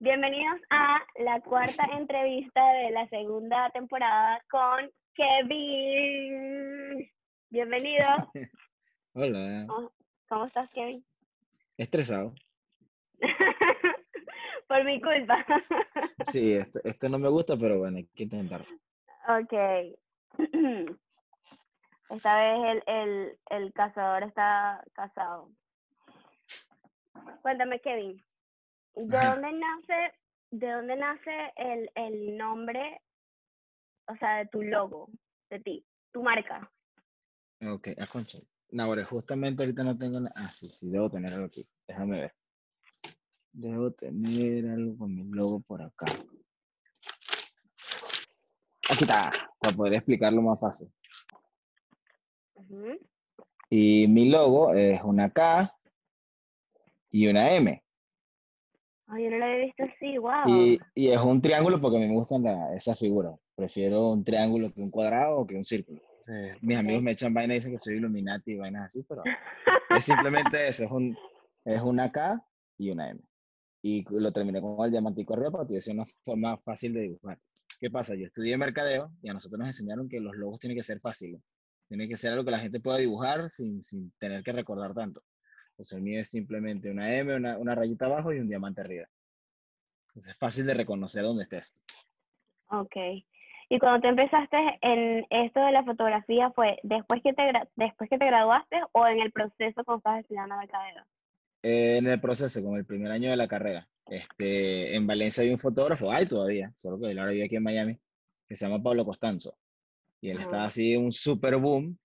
Bienvenidos a la cuarta entrevista de la segunda temporada con Kevin. Bienvenido. Hola. ¿Cómo, estás, Kevin? Estresado. Por mi culpa. sí, esto, esto no me gusta, pero bueno, hay que intentarlo. Ok. Esta vez el, el, el cazador está casado. Cuéntame, Kevin, ¿de dónde nace, de dónde nace el, el nombre, o sea, de tu logo, de ti, tu marca? Ok, a concha. No, justamente ahorita no tengo nada. Ah, sí, sí, debo tener algo aquí. Déjame ver. Debo tener algo con mi logo por acá. Aquí está, para poder explicarlo más fácil. Y mi logo es una K y una M. Ay, yo no lo había visto así, wow. Y, y es un triángulo porque me gustan esa figura. Prefiero un triángulo que un cuadrado o que un círculo. mis amigos me echan vaina y dicen que soy Illuminati y vainas así, pero es simplemente eso, es, un, es una K y una M. Y lo terminé con el diamantico arriba para que tuviese una forma fácil de dibujar. ¿Qué pasa? Yo estudié mercadeo y a nosotros nos enseñaron que los logos tienen que ser fáciles. Tiene que ser algo que la gente pueda dibujar sin, sin tener que recordar tanto. Entonces el mío es simplemente una M, una, una rayita abajo y un diamante arriba. Entonces es fácil de reconocer dónde estés. Ok. Y cuando te empezaste en esto de la fotografía, ¿fue después que te, después que te graduaste o en el proceso cuando estabas estudiando mercadeo? Eh, en el proceso, como el primer año de la carrera. Este, en Valencia hay un fotógrafo, hay todavía, solo que él ahora vive aquí en Miami, que se llama Pablo Costanzo. Y él estaba así un super boom.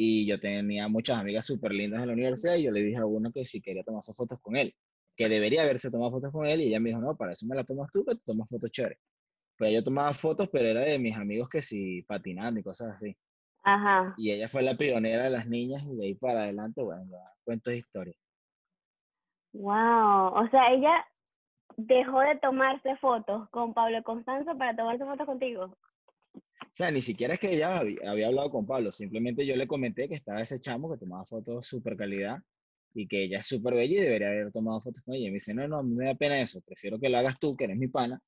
Y yo tenía muchas amigas súper lindas en la universidad y yo le dije a uno que si quería tomarse fotos con él, que debería haberse tomado fotos con él y ella me dijo, no, para eso me la tomas tú, que te tomas fotos chéveres. Pues yo tomaba fotos, pero era de mis amigos que sí, patinando y cosas así. Ajá. Y ella fue la pionera de las niñas y de ahí para adelante, bueno, cuento de historia. Wow, o sea, ella dejó de tomarse fotos con Pablo Constanzo para tomarse fotos contigo. O sea, ni siquiera es que ella había, hablado con Pablo, simplemente yo le comenté que estaba ese chamo que tomaba fotos súper calidad y que ella es súper bella y debería haber tomado fotos con ella. Y me dice, no, no, a mí me da pena eso, prefiero que lo hagas tú, que eres mi pana,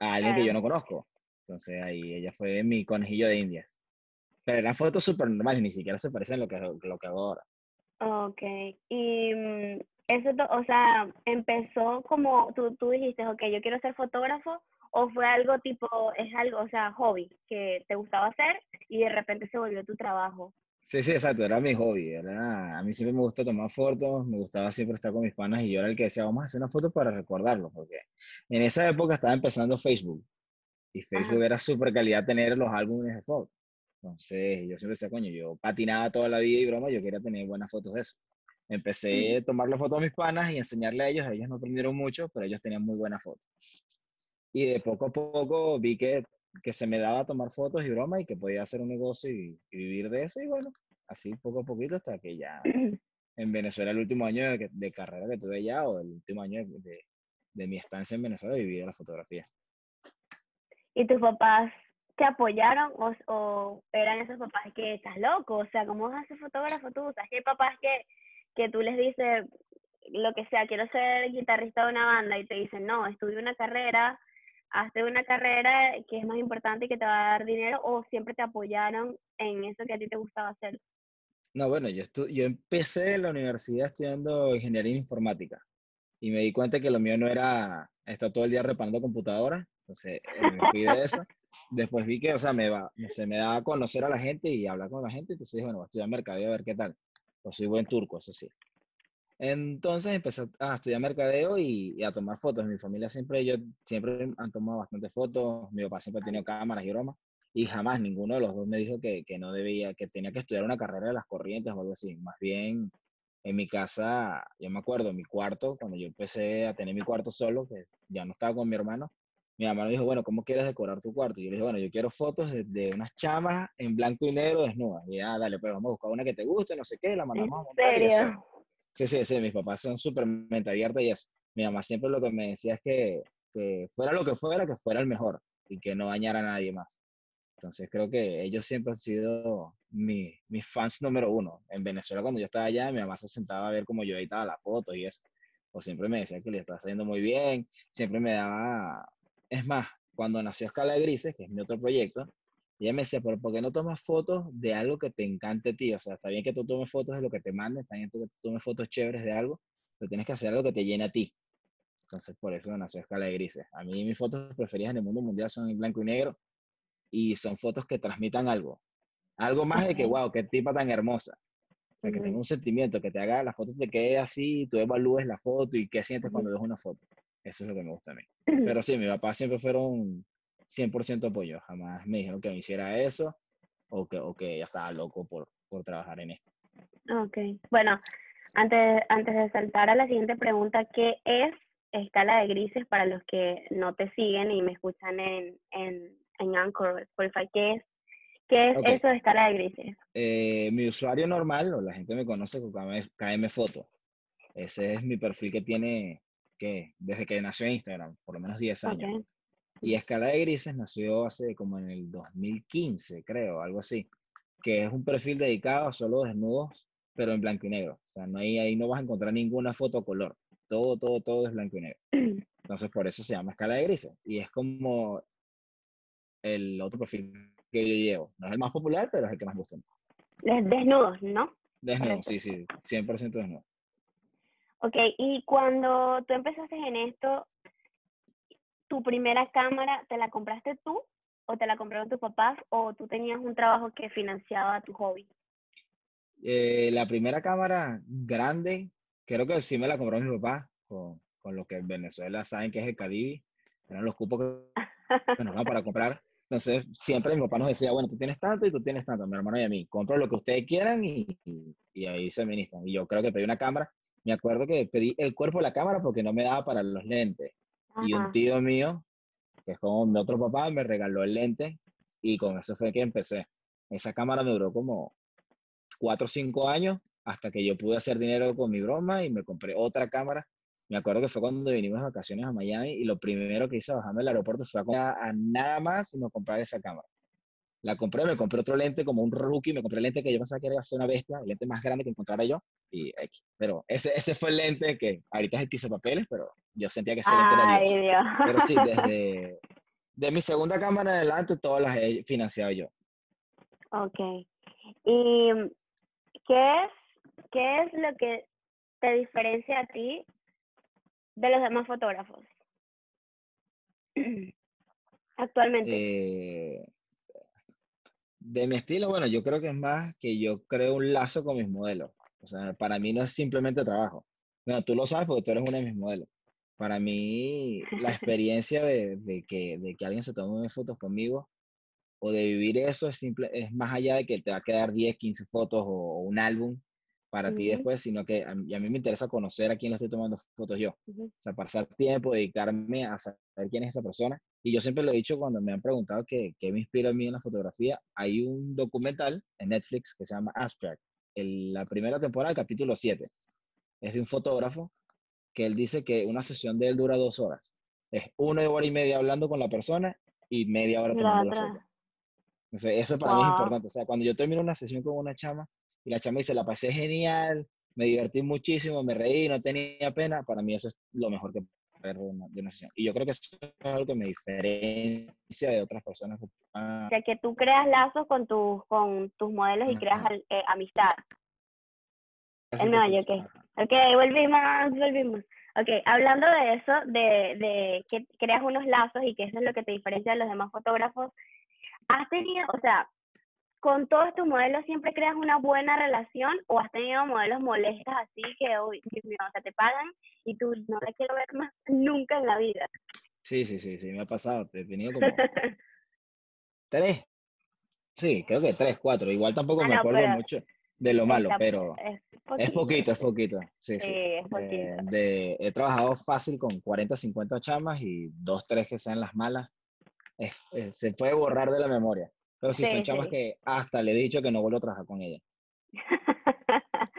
a alguien que yo no conozco. Entonces ahí ella fue mi conejillo de indias. Pero eran fotos súper normales, ni siquiera se parecen a lo que, lo que hago ahora. Ok, y mm, eso, o sea, empezó como tú, tú dijiste, ok, yo quiero ser fotógrafo, o fue algo tipo, es algo, o sea, hobby que te gustaba hacer y de repente se volvió tu trabajo. Sí, sí, exacto, era mi hobby, era, a mí siempre me gusta tomar fotos, me gustaba siempre estar con mis panas y yo era el que decía, vamos a hacer una foto para recordarlo, porque en esa época estaba empezando Facebook y Facebook era súper calidad tener los álbumes de fotos. Entonces yo siempre decía, coño, yo patinaba toda la vida y broma, yo quería tener buenas fotos de eso. Empecé a tomarle fotos a mis panas y enseñarle a ellos, ellos no aprendieron mucho, pero ellos tenían muy buenas fotos. Y de poco a poco vi que, que se me daba tomar fotos y broma y que podía hacer un negocio y, vivir de eso. Y bueno, así poco a poquito hasta que ya en Venezuela el último año de, carrera que tuve ya o el último año de, de, mi estancia en Venezuela viví de la fotografía. ¿Y tus papás te apoyaron o, o, eran esos papás que estás loco? O sea, ¿cómo vas a ser fotógrafo tú? O sea, que hay papás que, que tú les dices lo que sea, quiero ser guitarrista de una banda y te dicen, no, estudia una carrera, hazte una carrera que es más importante y que te va a dar dinero o siempre te apoyaron en eso que a ti te gustaba hacer? No, bueno, yo, yo empecé en la universidad estudiando ingeniería informática y me di cuenta que lo mío no era estar todo el día reparando computadoras, entonces eh, me fui de eso. Después vi que, o sea, me, va, se me da a conocer a la gente y hablar con la gente, entonces dije, bueno, voy a estudiar mercadeo a ver qué tal. Pues soy buen turco, eso sí. Entonces empecé a estudiar mercadeo y, a tomar fotos. Mi familia siempre, ellos siempre han tomado bastantes fotos. Mi papá siempre ha tenido cámaras y bromas. Y jamás ninguno de los dos me dijo que, que, no debía, que tenía que estudiar una carrera de las corrientes o algo así. Más bien, en mi casa, yo me acuerdo, en mi cuarto, cuando yo empecé a tener mi cuarto solo, que ya no estaba con mi hermano, mi mamá me dijo, bueno, ¿cómo quieres decorar tu cuarto? Y yo le dije, bueno, yo quiero fotos de, unas chamas en blanco y negro desnudas. Y ya, dale, pues vamos a buscar una que te guste, no sé qué, la mandamos a montar. Y Sí, sí, sí, mis papás son súper mente abierta y eso. Mi mamá siempre lo que me decía es que, que, fuera lo que fuera, que fuera el mejor y que no dañara a nadie más. Entonces creo que ellos siempre han sido mi, mis fans número uno. En Venezuela cuando yo estaba allá, mi mamá se sentaba a ver cómo yo editaba la foto y eso. o siempre me decía que le estaba haciendo muy bien, siempre me daba, es más, cuando nació Escala de Grises, que es mi otro proyecto, ella me decía, pero ¿por qué no tomas fotos de algo que te encante a ti? O sea, está bien que tú tomes fotos de lo que te manden, está bien que tú tomes fotos chéveres de algo, pero tienes que hacer algo que te llene a ti. Entonces, por eso nació Escala de Grises. A mí mis fotos preferidas en el mundo mundial son en blanco y negro y son fotos que transmitan algo. Algo más de que, wow, qué tipa tan hermosa. O sea, que tenga un sentimiento, que te haga la foto, te quede así, tú evalúes la foto y qué sientes cuando ves una foto. Eso es lo que me gusta a mí. Pero sí, mi papá siempre fueron 100% apoyo. Jamás me dijeron que me hiciera eso o que, o que ya estaba loco por, por trabajar en esto. Ok. Bueno, antes, antes de saltar a la siguiente pregunta, ¿qué es escala de grises para los que no te siguen y me escuchan en, en, en Anchor, Spotify? ¿Qué es, qué es eso de escala de grises? Eh, mi usuario normal, o la gente me conoce como KM Foto. Ese es mi perfil que tiene que desde que nació Instagram, por lo menos 10 años. Y Escala de Grises nació hace como en el 2015, creo, algo así, que es un perfil dedicado a solo desnudos, pero en blanco y negro. O sea, no hay, ahí no vas a encontrar ninguna foto color. Todo, todo, todo es blanco y negro. Entonces, por eso se llama Escala de Grises. Y es como el otro perfil que yo llevo. No es el más popular, pero es el que más gusta. Desnudos, ¿no? Desnudos, sí, sí, 100% desnudos. Ok, y cuando tú empezaste en esto, tu primera cámara, ¿te la compraste tú o te la compraron tus papás o tú tenías un trabajo que financiaba tu hobby? Eh, la primera cámara grande, creo que sí me la compró mi papá, con, con lo que en Venezuela saben que es el Cadivi, eran los cupos que nos para comprar. Entonces, siempre mi papá nos decía, bueno, tú tienes tanto y tú tienes tanto, mi hermano y a mí, compro lo que ustedes quieran y, y, ahí se ministran. Y yo creo que pedí una cámara, me acuerdo que pedí el cuerpo de la cámara porque no me daba para los lentes. Y un tío mío, que es como mi otro papá, me regaló el lente y con eso fue que empecé. Esa cámara me duró como cuatro o cinco años hasta que yo pude hacer dinero con mi broma y me compré otra cámara. Me acuerdo que fue cuando vinimos de vacaciones a Miami y lo primero que hice bajarme al aeropuerto fue a, a nada más sino comprar esa cámara. La compré, me compré otro lente como un rookie, me compré el lente que yo pensaba que iba a ser una bestia, el lente más grande que encontrara yo, y. Pero ese, ese fue el lente que ahorita es el piso de papeles, pero yo sentía que lente era Dios. Pero sí, desde de mi segunda cámara en adelante, todas las he financiado yo. Ok. ¿Y qué es, qué es lo que te diferencia a ti de los demás fotógrafos? Actualmente. Eh, de mi estilo, bueno, yo creo que es más que yo creo un lazo con mis modelos. O sea, para mí no es simplemente trabajo. Bueno, tú lo sabes porque tú eres uno de mis modelos. Para mí, la experiencia de, de, que, de que alguien se tome fotos conmigo o de vivir eso es, simple, es más allá de que te va a quedar 10, 15 fotos o, un álbum para ti después, sino que a mí, a mí, me interesa conocer a quién le estoy tomando fotos yo. O sea, pasar tiempo, dedicarme a saber quién es esa persona y yo siempre lo he dicho cuando me han preguntado qué, qué me inspira a mí en la fotografía. Hay un documental en Netflix que se llama Abstract, el, la primera temporada, el capítulo 7. Es de un fotógrafo que él dice que una sesión de él dura dos horas. Es una hora y media hablando con la persona y media hora tomando la foto. Entonces, eso para mí es importante. O sea, cuando yo termino una sesión con una chama y la chama dice, la pasé genial, me divertí muchísimo, me reí, no tenía pena, para mí eso es lo mejor que de una, sesión. Y yo creo que eso es algo que me diferencia de otras personas. O sea, que tú creas lazos con, tus con tus modelos y creas eh, amistad. No, yo, ok. Ok, volvimos, volvimos. Ok, hablando de eso, de, de que creas unos lazos y que eso es lo que te diferencia de los demás fotógrafos, ¿has tenido, o sea, con todos tus modelos siempre creas una buena relación o has tenido modelos molestos así que, uy, o sea, te pagan y tú no la quiero ver más nunca en la vida? Sí, sí, sí, sí, me ha pasado. He tenido como tres. Sí, creo que tres, cuatro. Igual tampoco ah, me acuerdo mucho de lo malo, pero es poquito. es poquito, Sí, sí. Es poquito. Eh, de, he trabajado fácil con 40, 50 chamas y dos, tres que sean las malas. se puede borrar de la memoria. Pero sí, son chamas que hasta le he dicho que no vuelvo a trabajar con ella.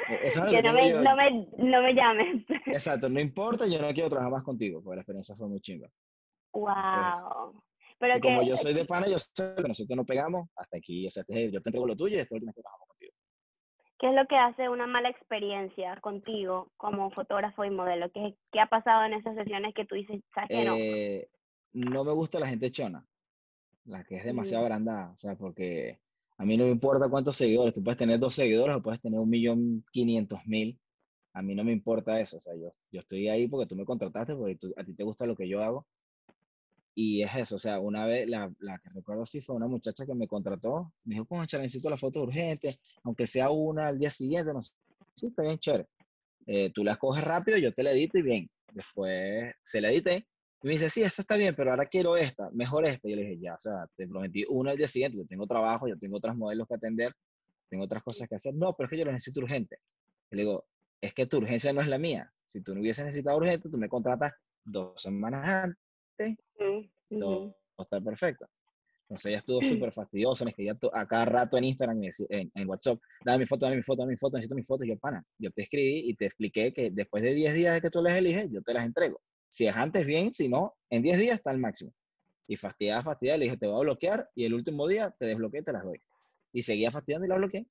Que, no, me, no, me, no me llames. Exacto, no importa, yo no quiero trabajar más contigo, porque la experiencia fue muy chinga. Wow. Pero que, como yo soy de pana, yo sé que nosotros no pegamos hasta aquí. O sea, este, yo te entrego lo tuyo y esto es lo que. ¿Qué es lo que hace una mala experiencia contigo como fotógrafo y modelo? ¿Qué, qué ha pasado en esas sesiones que tú dices, sabes que no? Eh, no me gusta la gente chona, la que es demasiado Mm, agrandada, o sea, porque a mí no me importa cuántos seguidores, tú puedes tener dos seguidores o puedes tener un millón quinientos mil, a mí no me importa eso, o sea, yo, yo estoy ahí porque tú me contrataste, porque tú- a ti te gusta lo que yo hago, y es eso, o sea, una vez, la, la que recuerdo sí fue una muchacha que me contrató, me dijo, concha, necesito la foto urgente, aunque sea una al día siguiente, no sé, sí, está bien chévere. Eh, tú la escoges rápido, yo te la edito y bien. Después se la edité y me dice, sí, esta está bien, pero ahora quiero esta, mejor esta. Y yo le dije, ya, o sea, te prometí una al día siguiente, yo tengo trabajo, yo tengo otros modelos que atender, tengo otras cosas que hacer. No, pero es que yo lo necesito urgente. Y le digo, es que tu urgencia no es la mía. Si tú no hubieses necesitado urgente, tú me contratas dos semanas antes, todo, está perfecto. Entonces ella estuvo súper fastidiosa, me escribía a cada rato en Instagram, en, en WhatsApp, dame mi foto, dame mi foto, dame mi foto, necesito mi foto. Y yo, pana, yo te escribí y te expliqué que después de 10 días de que tú las eliges, yo te las entrego. Si es antes, bien, si no, en 10 días está el máximo. Y fastidiada, fastidiada, le dije, te voy a bloquear y el último día te desbloqueé y te las doy. Y seguía fastidiando y la bloqueé.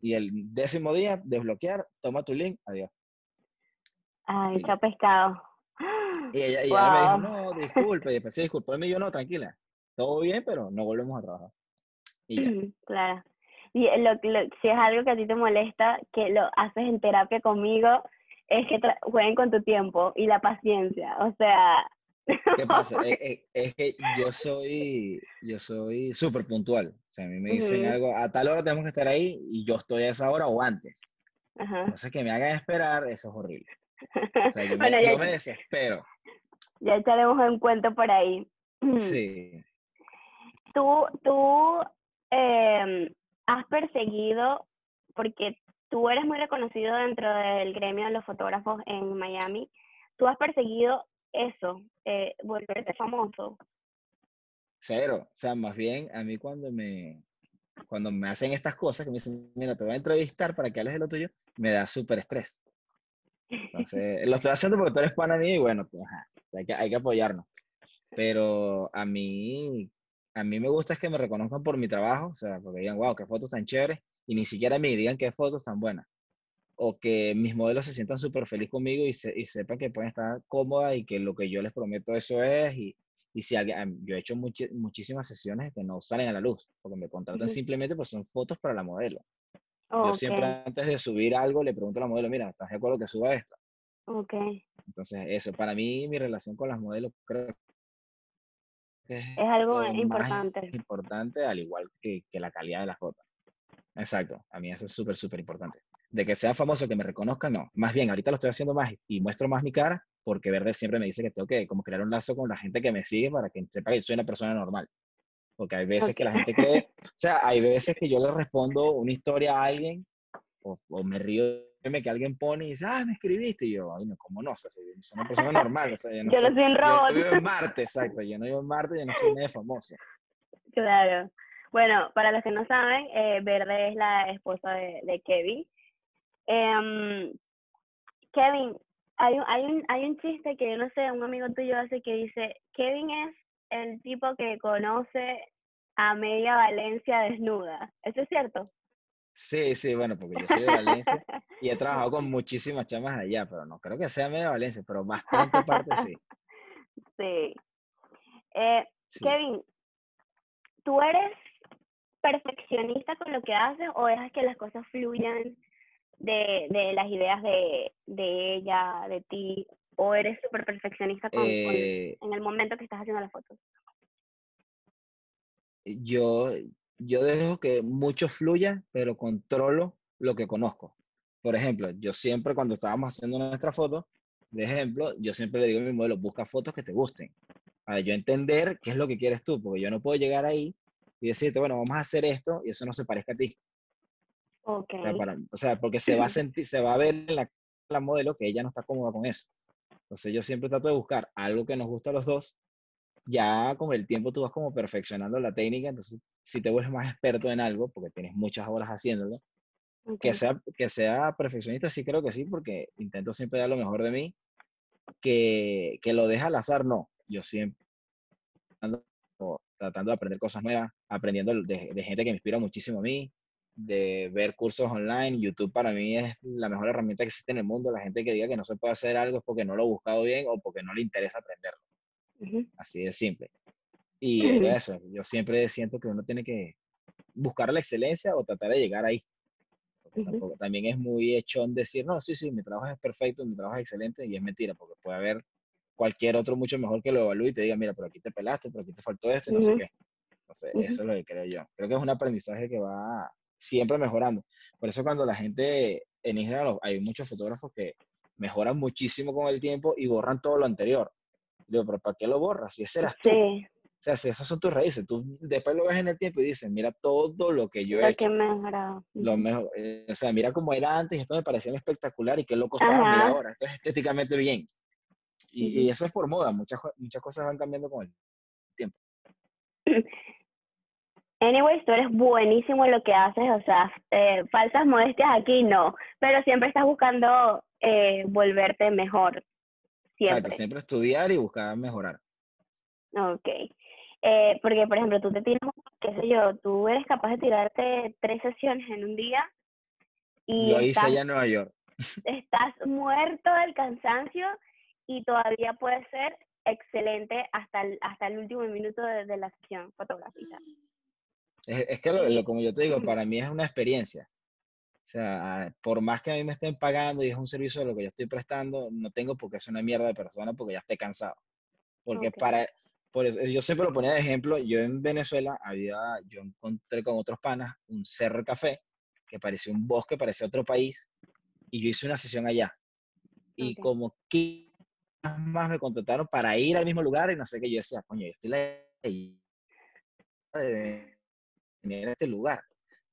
Y el décimo día, desbloquear, toma tu link, adiós. Ay, qué pescado. Y ella, y ella me dijo, Wow. no, disculpe, y después, sí, discúlpame, y yo no, tranquila. Todo bien, pero no volvemos a trabajar. Y ya. Claro. Y lo, lo- si es algo que a ti te molesta, que lo haces en terapia conmigo, es que jueguen con tu tiempo y la paciencia. O sea, ¿Qué pasa? Es, es- es que yo soy, yo soy súper puntual. O sea, a mí me dicen Ujú. algo, a tal hora tenemos que estar ahí y yo estoy a esa hora o antes. ajá. Entonces, que me hagan esperar, eso es horrible. O sea, yo me, Bueno, yo ya, me desespero. ya echaremos un cuento por ahí. Sí. Tú, tú em, has perseguido, porque tú eres muy reconocido dentro del gremio de los fotógrafos en Miami, tú has perseguido eso, eh, volverte famoso. Cero. O sea, más bien, a mí cuando me, cuando me hacen estas cosas, que me dicen, mira, te voy a entrevistar para que hables de lo tuyo, me da súper estrés. Entonces, lo estoy haciendo porque tú eres pana mío y bueno, pues, ajá, hay que, hay que apoyarnos. Pero a mí, a mí me gusta es que me reconozcan por mi trabajo, o sea, porque digan, wow, qué fotos tan chéveres, y ni siquiera me digan qué fotos tan buenas. O que mis modelos se sientan súper felices conmigo y, se, y sepan que pueden estar cómodas y que lo que yo les prometo eso es. Y, y si alguien, yo he hecho muchi- muchísimas sesiones que no salen a la luz, porque me contratan Ujú. simplemente pues son fotos para la modelo. Yo siempre antes de subir algo le pregunto a la modelo, mira, ¿estás de acuerdo que suba esto? ok. Entonces, eso, para mí, mi relación con las modelos creo que es Es algo más importante. importante, al igual que, que la calidad de las fotos. Exacto, a mí eso es súper, súper importante. De que sea famoso, que me reconozcan, no. Más bien, ahorita lo estoy haciendo más y muestro más mi cara, porque Verde siempre me dice que tengo que como crear un lazo con la gente que me sigue para que sepa que soy una persona normal. Porque hay veces que la gente cree, o sea, hay veces que yo le respondo una historia a alguien o, o me río que alguien pone y dice, ah, me escribiste. Y yo, ay, no, ¿cómo no? O sea, soy, soy una persona normal, o sea, yo no, Yo no soy, soy un yo no robot. vivo en Marte, exacto, yo no vivo en Marte, yo no soy medio famoso. Claro. Bueno, para los que no saben, eh, Verde es la esposa de, de Kevin. Em, Kevin, hay, un- hay, un, hay un chiste que yo no sé, un amigo tuyo hace que dice, Kevin es el tipo que conoce a media Valencia desnuda. ¿Eso es cierto? Sí, sí, bueno, porque yo soy de Valencia y he trabajado con muchísimas chamas allá, pero no creo que sea medio Valencia, pero bastante parte sí. Sí. Eh, sí. Kevin, ¿tú eres perfeccionista con lo que haces o dejas que las cosas fluyan de, de las ideas de, de ella, de ti? ¿O eres súper perfeccionista con, con- Eh, en el momento que estás haciendo las fotos? yo, yo dejo que mucho fluya, pero controlo lo que conozco. Por ejemplo, yo siempre cuando estábamos haciendo nuestra foto, de ejemplo, yo siempre le digo a mi modelo, busca fotos que te gusten. Para yo entender qué es lo que quieres tú, porque yo no puedo llegar ahí y decirte, bueno, vamos a hacer esto y eso no se parezca a ti. Ok. O sea, para- o sea, porque se va a sentir, se va a ver en la, la modelo que ella no está cómoda con eso. Entonces yo siempre trato de buscar algo que nos guste a los dos. Ya con el tiempo tú vas como perfeccionando la técnica, entonces si te vuelves más experto en algo, porque tienes muchas horas haciéndolo, ok. que sea, que sea perfeccionista, sí creo que sí, porque intento siempre dar lo mejor de mí, que, que lo deja al azar, no. Yo siempre ando tratando de aprender cosas nuevas, aprendiendo de, de gente que me inspira muchísimo a mí, de ver cursos online. YouTube para mí es la mejor herramienta que existe en el mundo. La gente que diga que no se puede hacer algo es porque no lo ha buscado bien o porque no le interesa aprenderlo. Así de simple. Y eso, yo siempre siento que uno tiene que buscar la excelencia o tratar de llegar ahí. también es muy echón decir, no, sí, sí, mi trabajo es perfecto, mi trabajo es excelente, y es mentira, porque puede haber cualquier otro mucho mejor que lo evalúe y te diga, mira, por aquí te pelaste, por aquí te faltó esto, no sé qué. Entonces, eso es lo que creo yo. Creo que es un aprendizaje que va siempre mejorando. Por eso cuando la gente en Instagram, hay muchos fotógrafos que mejoran muchísimo con el tiempo y borran todo lo anterior. Digo, pero ¿para qué lo borras? Si ese eras tú. Sí. O sea, si esas son tus raíces, tú después lo ves en el tiempo y dices, mira todo lo que yo he hecho. Mejorado. Lo mejor, eh, o sea, mira cómo era antes y esto me parecía espectacular y qué loco estaba, mira ahora, esto es estéticamente bien. Y, y, eso es por moda, muchas, muchas cosas van cambiando con el tiempo. Anyways, tú eres buenísimo en lo que haces, o sea, eh, falsas modestias aquí no, pero siempre estás buscando eh, volverte mejor. Siempre. Exacto, siempre estudiar y buscar mejorar. Ok. Eh, porque, por ejemplo, tú te tiras, qué sé yo, tú eres capaz de tirarte tres sesiones en un día. Y lo hice allá en Nueva York. Estás muerto del cansancio y todavía puede ser excelente hasta el, hasta el último minuto de, de la sesión fotográfica. Es, que, lo, como yo te digo, para mí es una experiencia. O sea, por más que a mí me estén pagando y es un servicio de lo que yo estoy prestando, no tengo por qué ser una mierda de persona porque ya estoy cansado. Porque para, por eso, yo siempre lo ponía de ejemplo, yo en Venezuela había, yo encontré con otros panas un cerro café que parecía un bosque, parecía otro país, y yo hice una sesión allá. Y como que más me contrataron para ir al mismo lugar y no sé qué, yo decía, coño, yo estoy ahí en este lugar.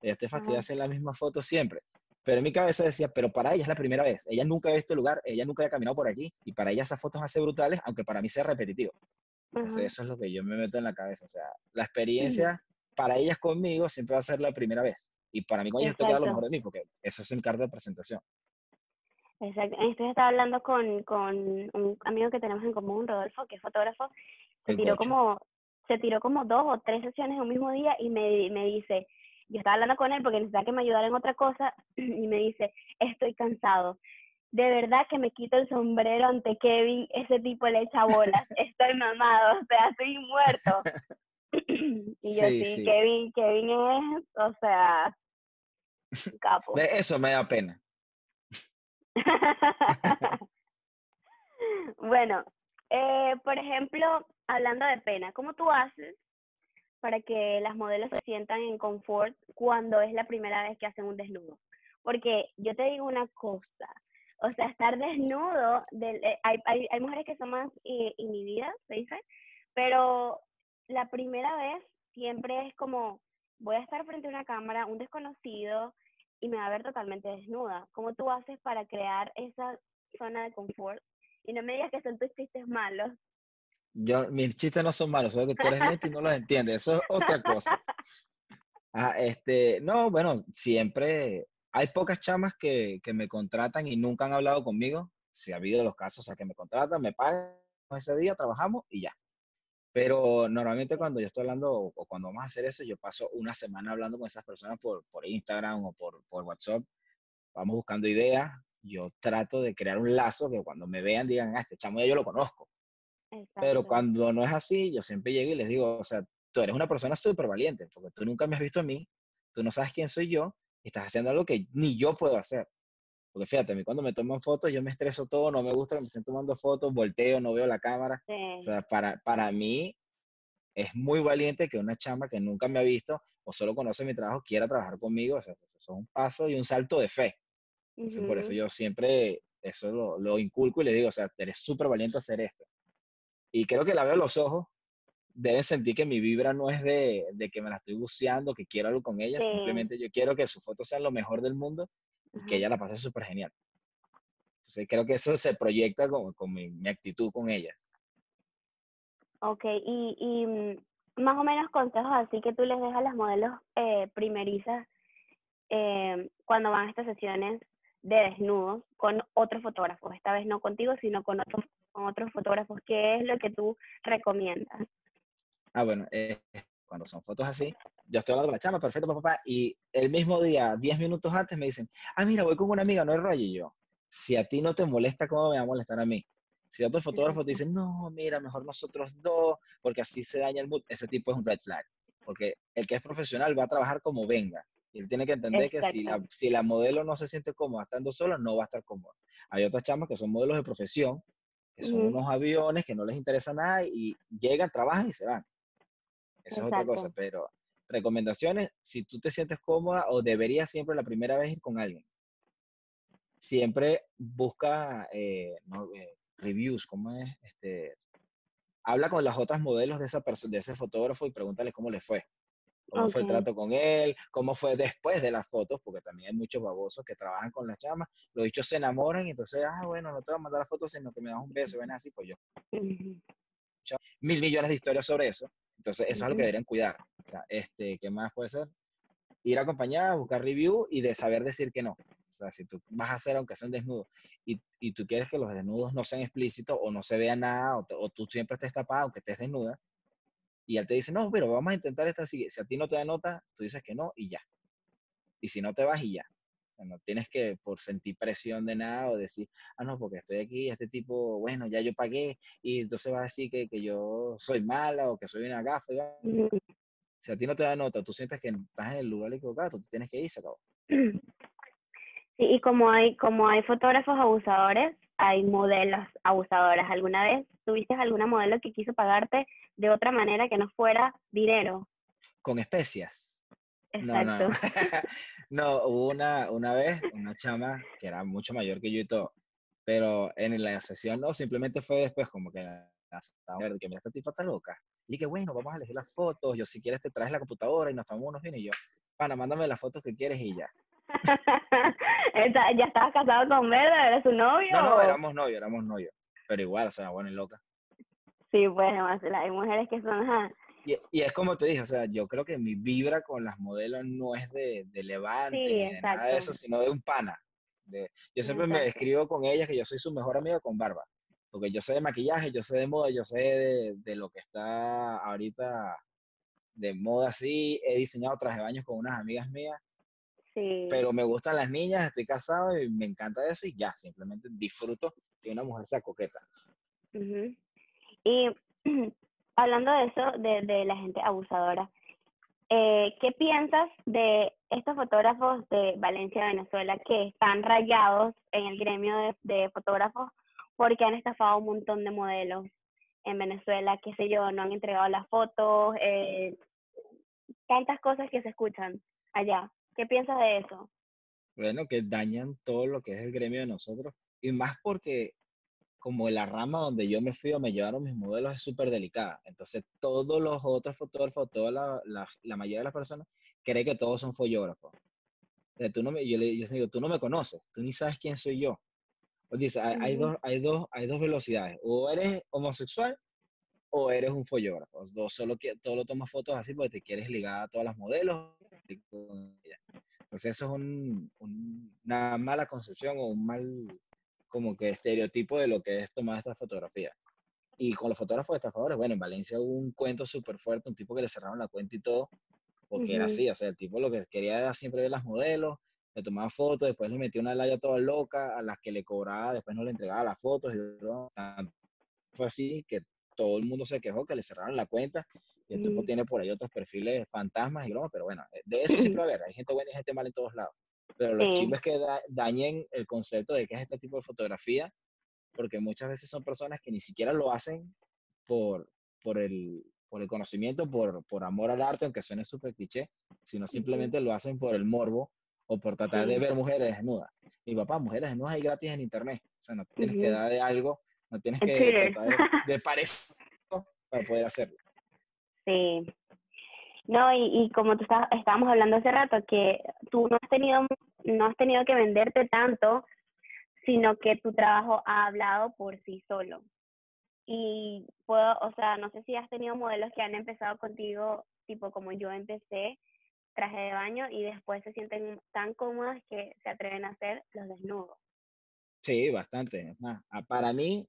Ella te fastidia hacer la misma foto siempre. Pero en mi cabeza decía, pero para ella es la primera vez. Ella nunca ha visto el lugar, ella nunca ha caminado por aquí. Y para ella esas fotos hace brutales, aunque para mí sea repetitivo. Entonces, eso es lo que yo me meto en la cabeza. O sea, la experiencia para ellas conmigo siempre va a ser la primera vez. Y para mí con ellas queda lo mejor de mí, porque eso es mi carta de presentación. Exacto. Esto estaba hablando con, con un amigo que tenemos en común, Rodolfo, que es fotógrafo. Se tiró como se tiró como dos o tres sesiones en un mismo día y me, me dice, yo estaba hablando con él porque necesitaba que me ayudara en otra cosa y me dice, estoy cansado. De verdad que me quito el sombrero ante Kevin, ese tipo le echa bolas, estoy mamado, o sea, estoy muerto. y yo sí, Kevin, Kevin es, o sea, capo. De eso me da pena. bueno, eh, por ejemplo, hablando de pena, ¿cómo tú haces para que las modelos se sientan en confort cuando es la primera vez que hacen un desnudo? Porque yo te digo una cosa, o sea, estar desnudo, eh, hay, hay, mujeres que son más inhibidas, se dice, pero la primera vez siempre es como, voy a estar frente a una cámara, un desconocido, y me va a ver totalmente desnuda. ¿Cómo tú haces para crear esa zona de confort y no me digas que son tus chistes malos. Yo, mis chistes no son malos, solo que tú eres lento y no los entiendes. Eso es otra cosa. Ah, este, no, bueno, siempre hay pocas chamas que, que, me contratan y nunca han hablado conmigo. Si ha habido los casos, a que me contratan, me pagan ese día, trabajamos y ya. Pero normalmente cuando yo estoy hablando o cuando vamos a hacer eso, yo paso una semana hablando con esas personas por, por Instagram o por, por WhatsApp. Vamos buscando ideas, yo trato de crear un lazo que cuando me vean digan, ah, este chamo ya yo lo conozco. Pero cuando no es así, yo siempre llego y les digo, o sea, tú eres una persona súper valiente, porque tú nunca me has visto a mí, tú no sabes quién soy yo, y estás haciendo algo que ni yo puedo hacer. Porque fíjate, a mí cuando me toman fotos, yo me estreso todo, no me gusta que me estén tomando fotos, volteo, no veo la cámara. O sea, para, para mí es muy valiente que una chama que nunca me ha visto o solo conoce mi trabajo quiera trabajar conmigo. O sea, eso es un paso y un salto de fe. Por eso yo siempre eso lo, lo, inculco y le digo, o sea, eres súper valiente a hacer esto. Y creo que la veo a los ojos, deben sentir que mi vibra no es de, de que me la estoy buceando, que quiero algo con ella, simplemente yo quiero que sus fotos sean lo mejor del mundo y que ella la pase súper genial. Entonces creo que eso se proyecta con, con mi, mi, actitud con ellas. Ok, y, y, mm, más o menos consejos así que tú les dejas a las modelos eh, primerizas eh, cuando van a estas sesiones de desnudos con otros fotógrafos, esta vez no contigo, sino con otros, con otros fotógrafos. ¿Qué es lo que tú recomiendas? Ah, bueno, eh, cuando son fotos así, yo estoy hablando con la chama, perfecto, papá, y el mismo día, 10 minutos antes, me dicen, ah, mira, voy con una amiga, no hay rollo, y yo, si a ti no te molesta, ¿cómo me va a molestar a mí? Si otro fotógrafo te dice, no, mira, mejor nosotros dos, porque así se daña el mood, ese tipo es un red flag. Porque el que es profesional va a trabajar como venga. Y él tiene que entender que si la, si la modelo no se siente cómoda estando sola, no va a estar cómoda. Hay otras chamas que son modelos de profesión, que son unos aviones que no les interesa nada y llegan, trabajan y se van. Eso es otra cosa, pero recomendaciones, si tú te sientes cómoda o deberías siempre la primera vez ir con alguien. Siempre busca eh, eh, reviews, ¿cómo es? Este, habla con las otras modelos de, esa de ese fotógrafo y pregúntale cómo le fue. ¿Cómo fue el trato con él? ¿Cómo fue después de las fotos? Porque también hay muchos babosos que trabajan con las chamas. Los dichos se enamoran y entonces, ah, bueno, no te voy a mandar las fotos, sino que me das un beso. Ven así, pues yo. Mil millones de historias sobre eso. Entonces, eso es lo que deberían cuidar. O sea, este, ¿qué más puede ser? Ir acompañada, buscar review y de saber decir que no. O sea, si tú vas a hacer, aunque sea un desnudo, y, y tú quieres que los desnudos no sean explícitos o no se vea nada, o, o tú siempre estés tapada, aunque estés desnuda, y él te dice, no, pero vamos a intentar esta Si a ti no te da nota, tú dices que no y ya. Y si no te vas y ya. no tienes que por sentir presión de nada o decir, ah, no, porque estoy aquí, este tipo, bueno, ya yo pagué y entonces va a decir que, que yo soy mala o que soy una gafa. Si a ti no te da nota, tú sientes que estás en el lugar equivocado, tú tienes que ir, se acabó. Sí, y como hay, como hay fotógrafos abusadores, hay modelos abusadoras. ¿Alguna vez tuviste alguna modelo que quiso pagarte de otra manera que no fuera dinero? Con especias. Exacto. No, no, no. hubo una, una vez, una chama que era mucho mayor que yo y todo, pero en la sesión no, simplemente fue después como que que mira, esta tipa está loca. Y que bueno, vamos a elegir las fotos, yo si quieres te traes la computadora y nos tomamos unos y yo, pana, mándame las fotos que quieres y ya. ¿Ya estabas casado con Verda? ¿Eres su novio? No, no, éramos novios, éramos novios. Pero igual, o sea, bueno y loca. Sí, pues, hay mujeres que son... Y, y, es como te dije, o sea, yo creo que mi vibra con las modelos no es de, de levante, ni de nada de eso, sino de un pana. De, yo siempre me describo con ellas que yo soy su mejor amigo con barba. Porque yo sé de maquillaje, yo sé de moda, yo sé de, de lo que está ahorita de moda así. He diseñado traje de baños con unas amigas mías pero me gustan las niñas, estoy casado y me encanta eso y ya, simplemente disfruto que una mujer sea coqueta. Y hablando de eso, de, de la gente abusadora, eh, ¿qué piensas de estos fotógrafos de Valencia, Venezuela, que están rayados en el gremio de, de fotógrafos porque han estafado un montón de modelos en Venezuela, qué sé yo, no han entregado las fotos, eh, tantas cosas que se escuchan allá? ¿Qué piensas de eso? Bueno, que dañan todo lo que es el gremio de nosotros. Y más porque como la rama donde yo me fui o me llevaron mis modelos es súper delicada. Entonces, todos los otros fotógrafos, toda la, la, la, mayoría de las personas cree que todos son fotógrafos. tú no me, yo le digo, tú no me conoces, tú ni sabes quién soy yo. O dice, hay, hay, dos, hay, dos, hay dos velocidades. O eres homosexual o eres un fotógrafo. Dos, solo, todo lo tomas fotos así porque te quieres ligar a todas las modelos entonces eso es un, una mala concepción o un mal como que estereotipo de lo que es tomar esta fotografía. Y con los fotógrafos estafadores, bueno, en Valencia hubo un cuento súper fuerte, un tipo que le cerraron la cuenta y todo, porque era así, o sea, el tipo lo que quería era siempre ver las modelos, le tomaba fotos, después le metía una laya toda loca, a las que le cobraba, después no le entregaba las fotos, y fue así que todo el mundo se quejó que le cerraron la cuenta y el tipo tiene por ahí otros perfiles fantasmas y bromas, pero bueno, eh, de eso siempre va a haber. Hay gente buena y gente mala en todos lados. Pero lo sí. es que dañen el concepto de qué es este tipo de fotografía, porque muchas veces son personas que ni siquiera lo hacen por, por, el, por el conocimiento, por, por amor al arte, aunque suene súper cliché, sino simplemente lo hacen por el morbo o por tratar de ver mujeres desnudas. Y papá, mujeres desnudas hay gratis en internet. O sea, no tienes que dar de algo, no tienes que tratar de, de parecer para poder hacerlo. Sí. No, y, y como tú estábamos hablando hace rato, que tú no has tenido, no has tenido que venderte tanto, sino que tu trabajo ha hablado por sí solo. Y puedo, o sea, no sé si has tenido modelos que han empezado contigo, tipo como yo empecé, traje de baño, y después se sienten tan cómodas que se atreven a hacer los desnudos. Sí, bastante. Más, para mí,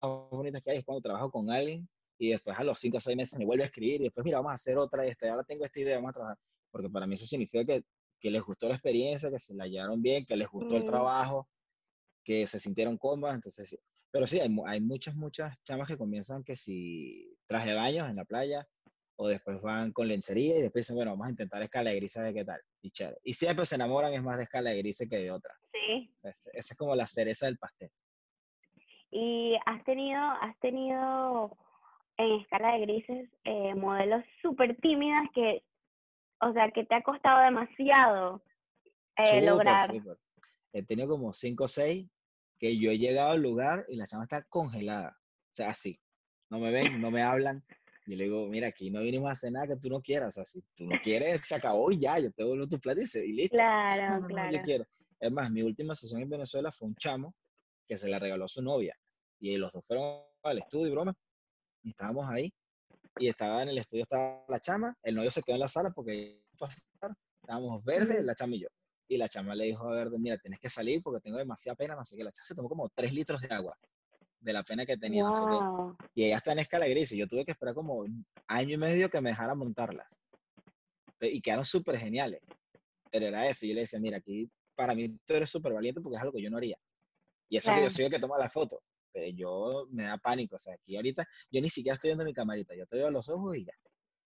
bonitas que hay es cuando trabajo con alguien y después a los cinco o seis meses me vuelve a escribir y después, mira, vamos a hacer otra y este, ahora tengo esta idea, vamos a trabajar. Porque para mí eso significa que, que les gustó la experiencia, que se la llevaron bien, que les gustó el Mm. trabajo, que se sintieron cómodas. Entonces, pero sí, hay, hay muchas, muchas chamas que comienzan que si traje baños en la playa o después van con lencería y después dicen, bueno, vamos a intentar escala de gris, a ver qué tal. Y chévere. Y siempre se enamoran es más de escala de gris que de otra. Sí. Esa es como la cereza del pastel. Y has tenido, has tenido en escala de grises eh, modelos súper tímidas que, o sea, que te ha costado demasiado eh, Súper, lograr. súper. He tenido como cinco o seis que yo he llegado al lugar y la chama está congelada. O sea, así. No me ven, no me hablan. Yo le digo, mira, aquí no vinimos a hacer nada que tú no quieras. O sea, si tú no quieres, se acabó y ya, yo te vuelvo tu plata y, listo. Claro, No, no, no, claro. yo quiero. Es más, mi última sesión en Venezuela fue un chamo que se la regaló a su novia. Y los dos fueron al estudio y broma. Y estábamos ahí. Y estaba en el estudio, estaba la chama. El novio se quedó en la sala porque pasar. Estábamos verdes, la chama y yo. Y la chama le dijo a Verde, mira, tienes que salir porque tengo demasiada pena. No sé qué. La chama se tomó como tres litros de agua de la pena que tenía. no sé qué. Wow. Y ella está en escala gris. Y yo tuve que esperar como año y medio que me dejara montarlas. Y quedaron súper geniales. Pero era eso. Yo le decía, mira, aquí para mí tú eres súper valiente porque es algo que yo no haría. Y eso que yo Claro. soy el que toma la foto. Pero yo me da pánico. O sea, aquí ahorita yo ni siquiera estoy viendo mi camarita. Yo te veo a los ojos y ya.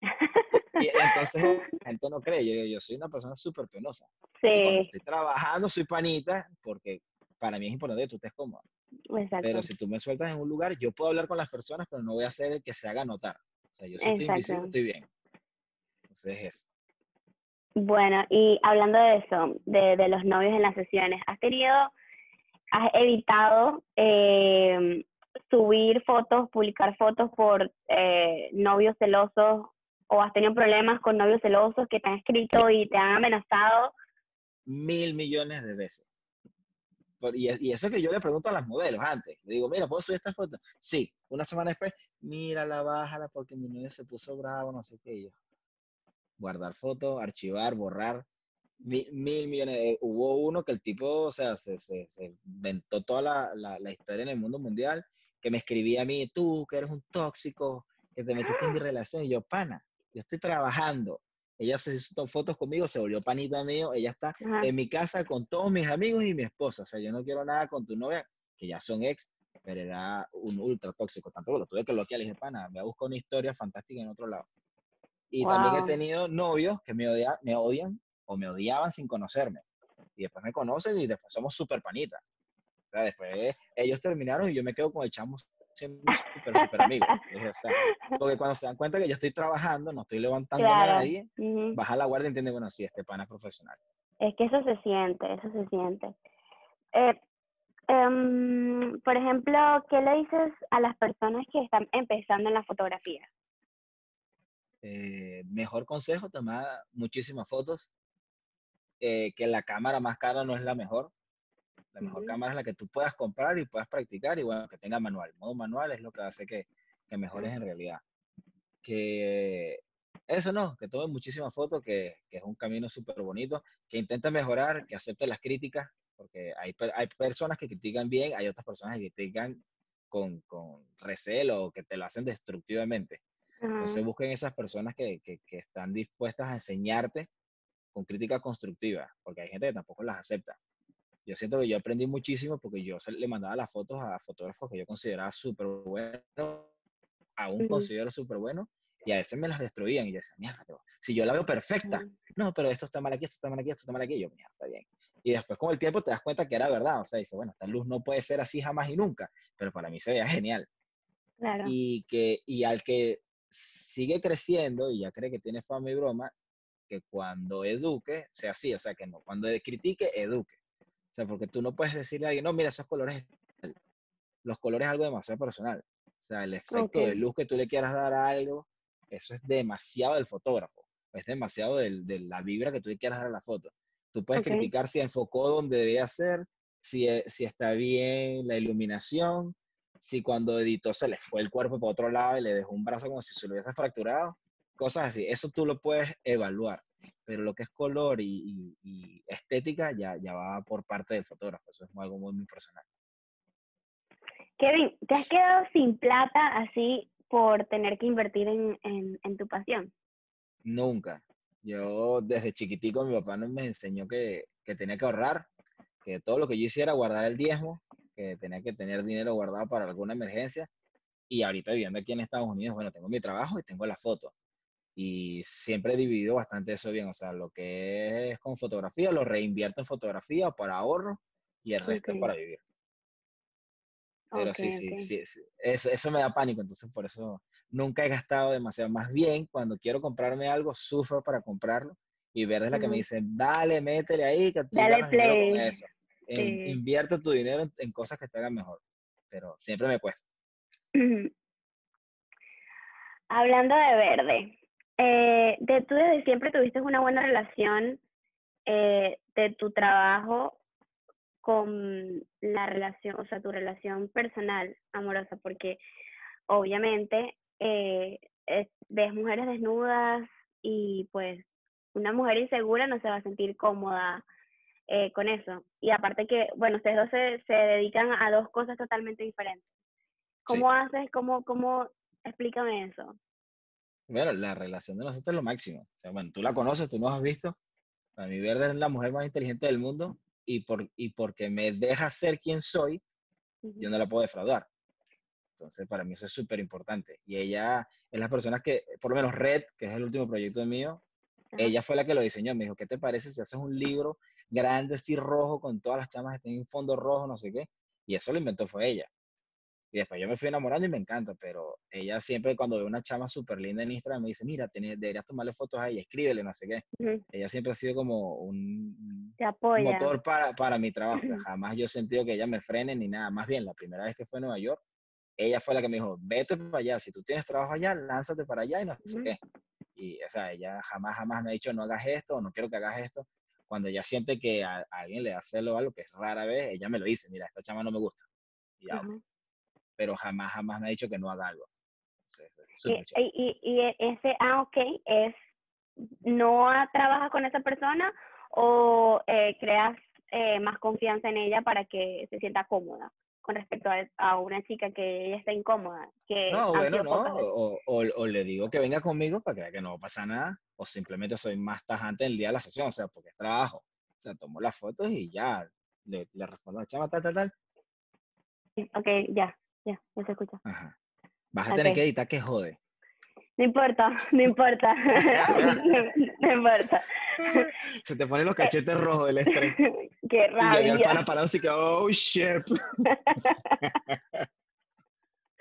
Y entonces la gente no cree. Yo, yo soy una persona súper penosa. Y cuando Sí, estoy trabajando soy panita porque para mí es importante que tú estés cómoda. exacto. Pero si tú me sueltas en un lugar, yo puedo hablar con las personas, pero no voy a hacer el que se haga notar. O sea, yo si estoy invisible, estoy bien. Entonces es eso. Bueno, y hablando de eso, de, de los novios en las sesiones, ¿has tenido, has evitado eh, subir fotos, publicar fotos por eh, novios celosos o has tenido problemas con novios celosos que te han escrito y te han amenazado? Mil millones de veces. Y, eso que yo le pregunto a las modelos antes. Le digo, mira, ¿puedo subir esta foto? Sí. Una semana después, mírala, bájala porque mi novio se puso bravo, no sé qué. Yo, guardar foto, archivar, borrar. Mi- mil millones. eh, hubo uno que el tipo, o sea, se, se, se inventó toda la, la, la historia en el mundo mundial, que me escribía a mí, tú, que eres un tóxico, que te metiste en mi relación. Y yo, pana, yo estoy trabajando. Ella se hizo fotos conmigo, se volvió panita mío. Ella está Ajá. en mi casa con todos mis amigos y mi esposa. O sea, yo no quiero nada con tu novia, que ya son ex, pero era un ultra tóxico. Tampoco lo tuve que bloquear. Le dije, pana, me busco una historia fantástica en otro lado. Y también he Wow. tenido novios que me, odia- me odian o me odiaban sin conocerme. Y después me conocen y después somos súper panitas. O sea, después ellos terminaron y yo me quedo con el chamo siendo súper, súper amigo. Dije, o sea, porque cuando se dan cuenta que yo estoy trabajando, no estoy levantándome a nadie, Ujú. baja la guardia y entiende, bueno, sí, este pana es profesional. Es que eso se siente, eso se siente. Eh, em, por ejemplo, ¿qué le dices a las personas que están empezando en la fotografía? Eh, mejor consejo, tomar muchísimas fotos. Eh, que la cámara más cara no es la mejor. La mejor cámara es la que tú puedas comprar y puedas practicar y bueno, que tenga manual. Modo manual es lo que hace que, que mejores en realidad. Que eso no, que tomen muchísimas fotos, que, que es un camino súper bonito, que intenten mejorar, que acepten las críticas, porque hay, hay personas que critican bien, hay otras personas que critican con, con recelo o que te lo hacen destructivamente. Entonces Ajá. busquen esas personas que, que, que están dispuestas a enseñarte con crítica constructiva, porque hay gente que tampoco las acepta. Yo siento que yo aprendí muchísimo porque yo le mandaba las fotos a fotógrafos que yo consideraba súper buenos, aún considero súper buenos, y a veces me las destruían y yo decía, mierda, pero si yo la veo perfecta, no, pero esto está mal aquí, esto está mal aquí, esto está mal aquí, y yo, mierda, está bien. Y después con el tiempo te das cuenta que era verdad, o sea, dice, bueno, esta luz no puede ser así jamás y nunca, pero para mí se veía genial Claro. y que y al que sigue creciendo y ya cree que tiene fama y broma, que cuando eduque sea así, o sea, que no, cuando critique, eduque. O sea, porque tú no puedes decirle a alguien, no, mira, esos colores, los colores es algo demasiado personal. O sea, el efecto Ok. de luz que tú le quieras dar a algo, eso es demasiado del fotógrafo, es demasiado del- de la vibra que tú le quieras dar a la foto. Tú puedes Ok. criticar si enfocó donde debía ser, si, e- si está bien la iluminación, si cuando editó se le fue el cuerpo para otro lado y le dejó un brazo como si se lo hubiese fracturado, cosas así. Eso tú lo puedes evaluar, pero lo que es color y, y- y estética ya, ya va por parte del fotógrafo. Eso es algo muy, muy personal. Kevin, ¿te has quedado sin plata así por tener que invertir en, en, en tu pasión? Nunca. Yo desde chiquitico mi papá me enseñó que, que tenía que ahorrar, que todo lo que yo hiciera guardar el diezmo, que tenía que tener dinero guardado para alguna emergencia. Y ahorita viviendo aquí en Estados Unidos, bueno, tengo mi trabajo y tengo la foto. Y siempre he dividido bastante eso bien. O sea, lo que es con fotografía, lo reinvierto en fotografía para ahorro y el resto es para vivir. Pero sí, sí, sí, eso, eso, me da pánico, entonces por eso nunca he gastado demasiado. Más bien, cuando quiero comprarme algo, sufro para comprarlo y ver es la que me dice, dale, métele ahí, que tú dale play. Con eso. Invierte tu dinero en, cosas que te hagan mejor, pero siempre me cuesta. Hablando de verde, eh, de, tú desde siempre tuviste una buena relación eh, de tu trabajo con la relación, o sea, tu relación personal, amorosa, porque obviamente eh, ves mujeres desnudas y pues una mujer insegura no se va a sentir cómoda eh, con eso. Y aparte que, bueno, ustedes dos se, se dedican a dos cosas totalmente diferentes. ¿Cómo haces? ¿Cómo, cómo? Explícame eso. Bueno, la relación de nosotros es lo máximo. O sea, bueno, tú la conoces, tú nos has visto. Para mí, Verde es la mujer más inteligente del mundo y, por, y porque me deja ser quien soy, yo no la puedo defraudar. Entonces, para mí eso es súper importante. Y ella es la persona que, por lo menos Red, que es el último proyecto mío, ella fue la que lo diseñó. Me dijo, ¿qué te parece si haces un libro grande, así rojo, con todas las chamas que tienen un fondo rojo, no sé qué? Y eso lo inventó fue ella. Y después yo me fui enamorando y me encanta, pero ella siempre cuando ve una chama súper linda en Instagram me dice, mira, deberías tomarle fotos a ella, escríbele, no sé qué. Ella siempre ha sido como un motor para, para mi trabajo. jamás yo he sentido que ella me frene ni nada. Más bien, la primera vez que fue a Nueva York, ella fue la que me dijo, vete para allá, si tú tienes trabajo allá, lánzate para allá y no sé qué. Y, o sea, ella jamás, jamás me ha dicho, no hagas esto, no quiero que hagas esto. Cuando ella siente que a, alguien le hace algo que es rara vez, ella me lo dice, mira, esta chama no me gusta. Y ya, pero jamás, jamás me ha dicho que no haga algo. y, y, ese, ah, ok, es, ¿no trabajas con esa persona o eh, creas eh, más confianza en ella para que se sienta cómoda? con respecto a, una chica que ella está incómoda. Que no, bueno, no, o, o, le digo que venga conmigo para que vea que no pasa nada, o simplemente soy más tajante el día de la sesión, o sea, porque es trabajo. O sea, tomo las fotos y ya, le, le respondo a chama, tal, tal, tal. Ok, ya. Ya, ya se escucha. Ajá. Vas a tener que editar que jode. No importa, no importa. no, importa. Se te ponen los cachetes rojos del estrés. Qué rabia. Y el parado así que, oh, shit.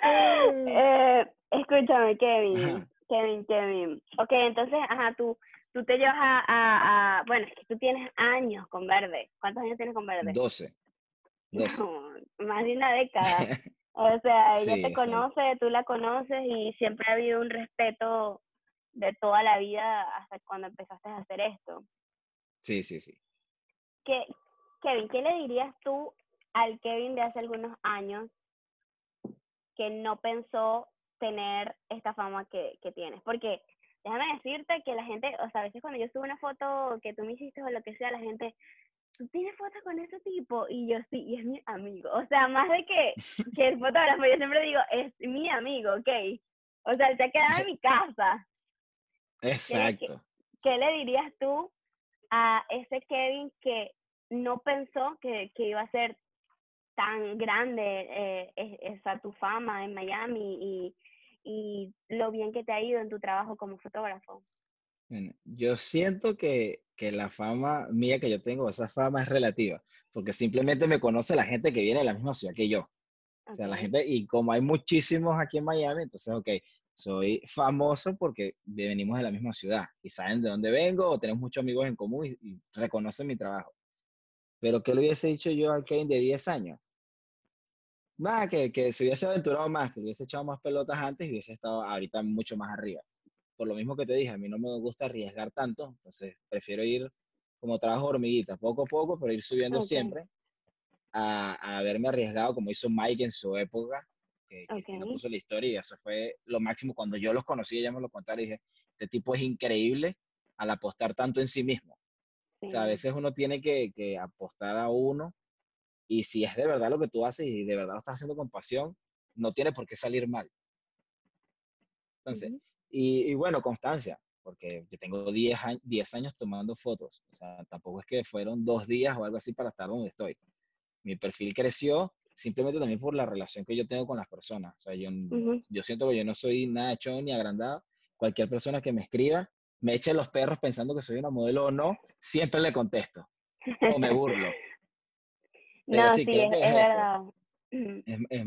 eh, escúchame, Kevin. Kevin, Kevin. Ok, entonces, ajá, tú, tú te llevas a, a, a, Bueno, es que tú tienes años con Verde. ¿Cuántos años tienes con Verde? Doce. Doce. más de una década. O sea, ella te conoce, tú la conoces y siempre ha habido un respeto de toda la vida hasta cuando empezaste a hacer esto. Sí, sí, sí. ¿Qué, Kevin, ¿qué le dirías tú al Kevin de hace algunos años que no pensó tener esta fama que, que tienes? Porque déjame decirte que la gente, o sea, a veces cuando yo subo una foto que tú me hiciste o lo que sea, la gente, tú tienes fotos con ese tipo y yo sí, y es mi amigo. O sea, más de que, que el fotógrafo, yo siempre digo, es mi amigo, ¿ok? O sea, él se ha quedado en mi casa. Exacto. ¿Qué, le dirías tú a ese Kevin que no pensó que, que iba a ser tan grande eh, esa tu fama en Miami y, y lo bien que te ha ido en tu trabajo como fotógrafo? Yo siento que, que, la fama mía que yo tengo, esa fama es relativa, porque simplemente me conoce la gente que viene de la misma ciudad que yo. O sea, la gente, y como hay muchísimos aquí en Miami, entonces, ok, soy famoso porque venimos de la misma ciudad y saben de dónde vengo o tenemos muchos amigos en común y, reconocen mi trabajo. Pero ¿qué le hubiese dicho yo al Kevin de 10 años? Va, que, que se hubiese aventurado más, que hubiese echado más pelotas antes y hubiese estado ahorita mucho más arriba por lo mismo que te dije, a mí no me gusta arriesgar tanto, entonces prefiero ir como trabajo hormiguita, poco a poco, pero ir subiendo siempre, a, a, haberme arriesgado como hizo Mike en su época, que, que puso la historia y eso fue lo máximo. Cuando yo los conocí, ella me lo contaba y dije, este tipo es increíble al apostar tanto en sí mismo. O sea, a veces uno tiene que, que apostar a uno y si es de verdad lo que tú haces y de verdad lo estás haciendo con pasión, no tiene por qué salir mal. Entonces, y, y, bueno, constancia, porque yo tengo 10 años, 10 años tomando fotos. O sea, tampoco es que fueron dos días o algo así para estar donde estoy. Mi perfil creció simplemente también por la relación que yo tengo con las personas. O sea, yo, yo siento que yo no soy nada hecho ni agrandado. Cualquier persona que me escriba, me eche los perros pensando que soy una modelo o no, siempre le contesto. O me burlo. no, sí, es, verdad.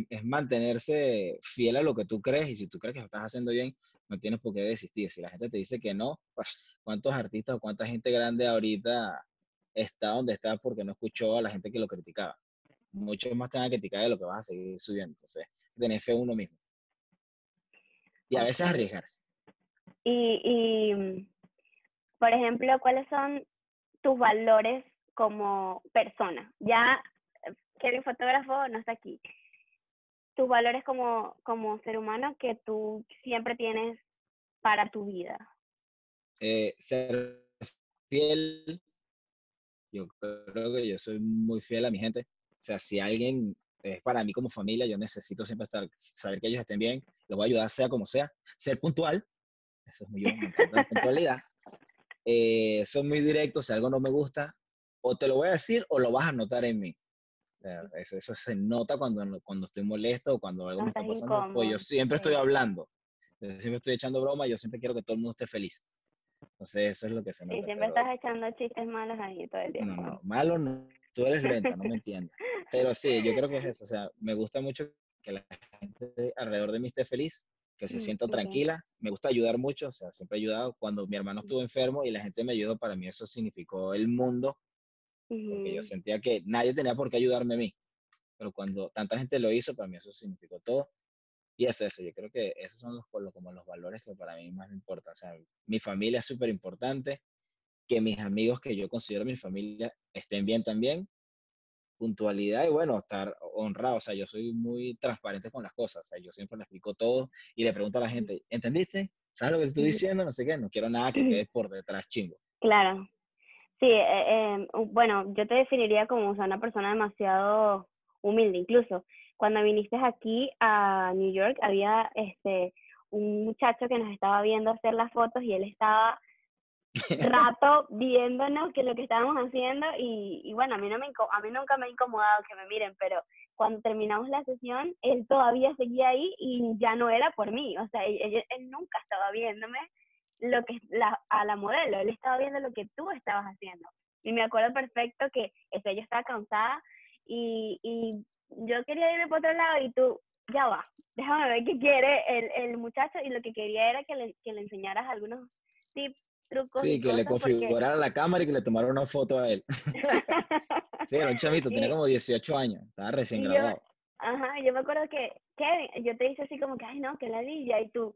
Es, mantenerse fiel a lo que tú crees y si tú crees que lo estás haciendo bien, no tienes por qué desistir. Si la gente te dice que no, pues, ¿cuántos artistas o cuánta gente grande ahorita está donde está porque no escuchó a la gente que lo criticaba? Muchos más te van a criticar de lo que vas a seguir subiendo. Entonces, tener fe uno mismo. Y a veces arriesgarse. Y, y, por ejemplo, ¿cuáles son tus valores como persona? Ya que el fotógrafo no está aquí. Tus valores como, como ser humano que tú siempre tienes para tu vida. Eh, ser fiel. Yo creo que yo soy muy fiel a mi gente. O sea, si alguien es para mí como familia, yo necesito siempre estar, saber que ellos estén bien, los voy a ayudar sea como sea. Ser puntual, eso es muy la puntualidad. Eh, son muy directos, si algo no me gusta, o te lo voy a decir o lo vas a notar en mí. Eso, se nota cuando, cuando estoy molesto o cuando algo me está pasando. Pues yo siempre estoy hablando, siempre estoy echando broma, yo siempre quiero que todo el mundo esté feliz. Entonces, eso es lo que se nota. Y siempre estás echando chistes malos ahí todo el tiempo. No, no, malo no. Tú eres lenta, no me entiendes. Pero sí, yo creo que es eso. O sea, me gusta mucho que la gente alrededor de mí esté feliz, que se mm, sienta tranquila. Me gusta ayudar mucho, o sea, siempre he ayudado. Cuando mi hermano estuvo enfermo y la gente me ayudó, para mí eso significó el mundo porque yo sentía que nadie tenía por qué ayudarme a mí. Pero cuando tanta gente lo hizo, para mí eso significó todo. Y es eso, yo creo que esos son los, como los valores que para mí más me importan. O sea, mi familia es súper importante, que mis amigos que yo considero mi familia estén bien también, puntualidad y bueno, estar honrado. O sea, yo soy muy transparente con las cosas. O sea, yo siempre le explico todo y le pregunto a la gente, ¿entendiste? ¿Sabes lo que te estoy diciendo? No sé qué, no quiero nada que quede por detrás chingo. Claro, Sí, eh, em, bueno, yo te definiría como una persona demasiado humilde. Incluso cuando viniste aquí a New York, había este un muchacho que nos estaba viendo hacer las fotos y él estaba rato viéndonos que lo que estábamos haciendo y, y bueno, a mí, no me, a mí nunca me ha incomodado que me miren, pero cuando terminamos la sesión, él todavía seguía ahí y ya no era por mí, o sea, él, él nunca estaba viéndome lo que la, a la modelo, él estaba viendo lo que tú estabas haciendo. Y me acuerdo perfecto que ese, ella estaba cansada y, y yo quería irme por otro lado y tú, ya va, déjame ver qué quiere el, el muchacho y lo que quería era que le, que le enseñaras algunos tips, trucos. Sí, que le configurara la cámara y que le tomara una foto a él. sí, era un chamito, tenía como 18 años, estaba recién graduado. Ajá, yo me acuerdo que, Kevin, yo te dije así como que, ay no, que la ladilla, y tú,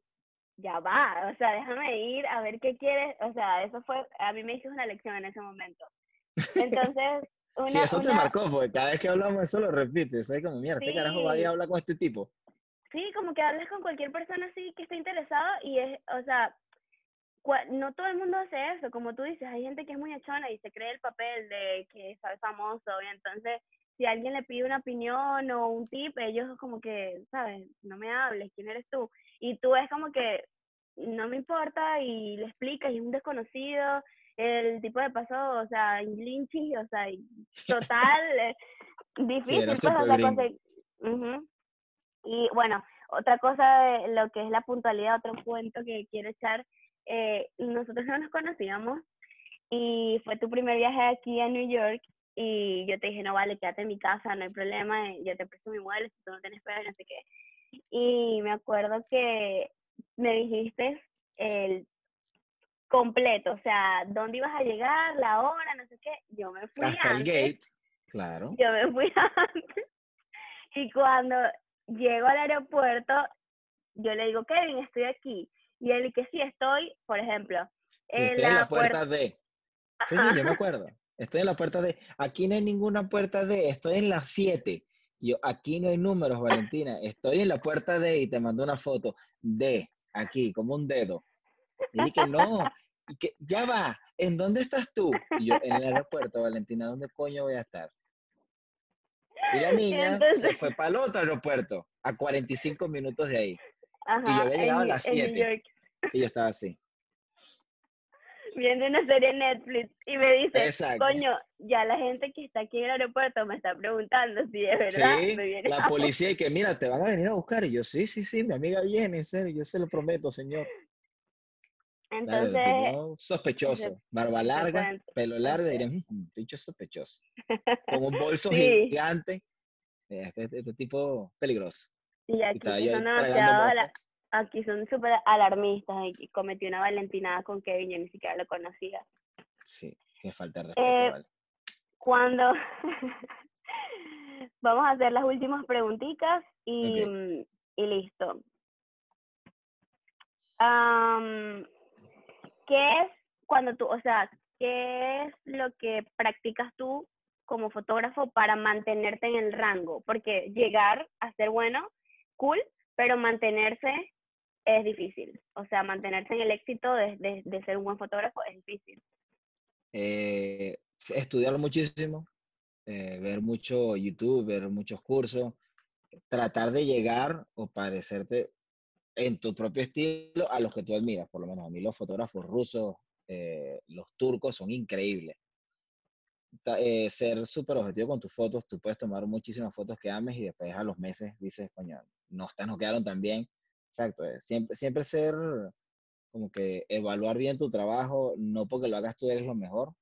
ya va, o sea, déjame ir a ver qué quieres, o sea, eso fue, a mí me hizo una lección en ese momento. Entonces, una, sí, eso te marcó, porque cada vez que hablamos eso lo repites, ¿sabes? Como, mira, este carajo va a ir a hablar con este tipo. Sí, como que hablas con cualquier persona así que esté interesado y es, o sea, no todo el mundo hace eso, como tú dices, hay gente que es muy achona y se cree el papel de que es famoso y entonces si alguien le pide una opinión o un tip, ellos como que, ¿sabes? No me hables, ¿quién eres tú? Y tú es como que no me importa y le explicas y es un desconocido, el tipo de paso, o sea, linchy, o sea, total, eh, difícil, pues, Y bueno, otra cosa de lo que es la puntualidad, otro cuento que quiero echar, eh, nosotros no nos conocíamos y fue tu primer viaje aquí a New York y yo te dije, no vale, quédate en mi casa, no hay problema, eh, yo te presto mi mueble si tú no tienes pedo, no sé qué. Y me acuerdo que me dijiste el completo, o sea, dónde ibas a llegar, la hora, no sé qué. Yo me fui Hasta el gate, claro. Yo me fui antes. Y cuando llego al aeropuerto, yo le digo, Kevin, estoy aquí. Y él, que sí, estoy, por ejemplo, en la en la puerta, de. Sí, sí, yo me acuerdo. Estoy en la puerta de. Aquí no hay ninguna puerta de. Estoy en las 7. Yo, aquí no hay números, Valentina. Estoy en la puerta de y te mando una foto de aquí, como un dedo. Y dije, no, y que, ya va, ¿en dónde estás tú? Y yo, en el aeropuerto, Valentina, ¿dónde coño voy a estar? Y la niña se fue para el otro aeropuerto, a 45 minutos de ahí. Ajá, y yo había llegado a las en New 7 York, y yo estaba así. Viendo una serie en Netflix y me dice, Exacto. coño, ya la gente que está aquí en el aeropuerto me está preguntando si es verdad Sí, me viene la policía y que mira, te van a venir a buscar. Y yo, sí, sí, sí, mi amiga viene, en serio, yo se lo prometo, señor. Entonces, sospechoso, barba larga, pelo largo, ese. dirían, "Mm, dicho sospechoso. Con un bolso Sí. gigante. Este, este- este tipo peligroso. y Y aquí yo son demasiado. Aquí son súper alarmistas y cometí una valentinada con Kevin, yo ni siquiera lo conocía. Sí, que falta de respeto, Eh, vale. Cuando vamos a hacer las últimas preguntitas y, listo. Am, ¿Qué es cuando tú, o sea, qué es lo que practicas tú como fotógrafo para mantenerte en el rango? Porque llegar a ser bueno, cool, pero mantenerse es difícil. O sea, mantenerse en el éxito de, de- de ser un buen fotógrafo es difícil. Eh, estudiar muchísimo, eh, ver mucho YouTube, ver muchos cursos, tratar de llegar o parecerte en tu propio estilo a los que tú admiras. Por lo menos a mí los fotógrafos rusos, eh, los turcos son increíbles. Eh, ser súper objetivo con tus fotos, tú puedes tomar muchísimas fotos que ames y después a los meses dices, coño, no, estas no quedaron tan bien. Exacto, eh, siempre, siempre ser como que evaluar bien tu trabajo, no porque lo hagas tú eres lo mejor,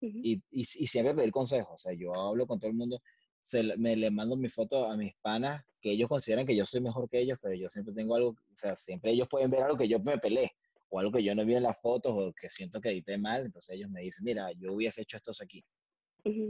y, y, y siempre pedir consejos. O sea, yo hablo con todo el mundo, se, me le mando mi foto a mis panas, que ellos consideran que yo soy mejor que ellos, pero yo siempre tengo algo, o sea, siempre ellos pueden ver algo que yo me peleé, o algo que yo no vi en las fotos, o que siento que edité mal, entonces ellos me dicen, mira, yo hubiese hecho esto aquí.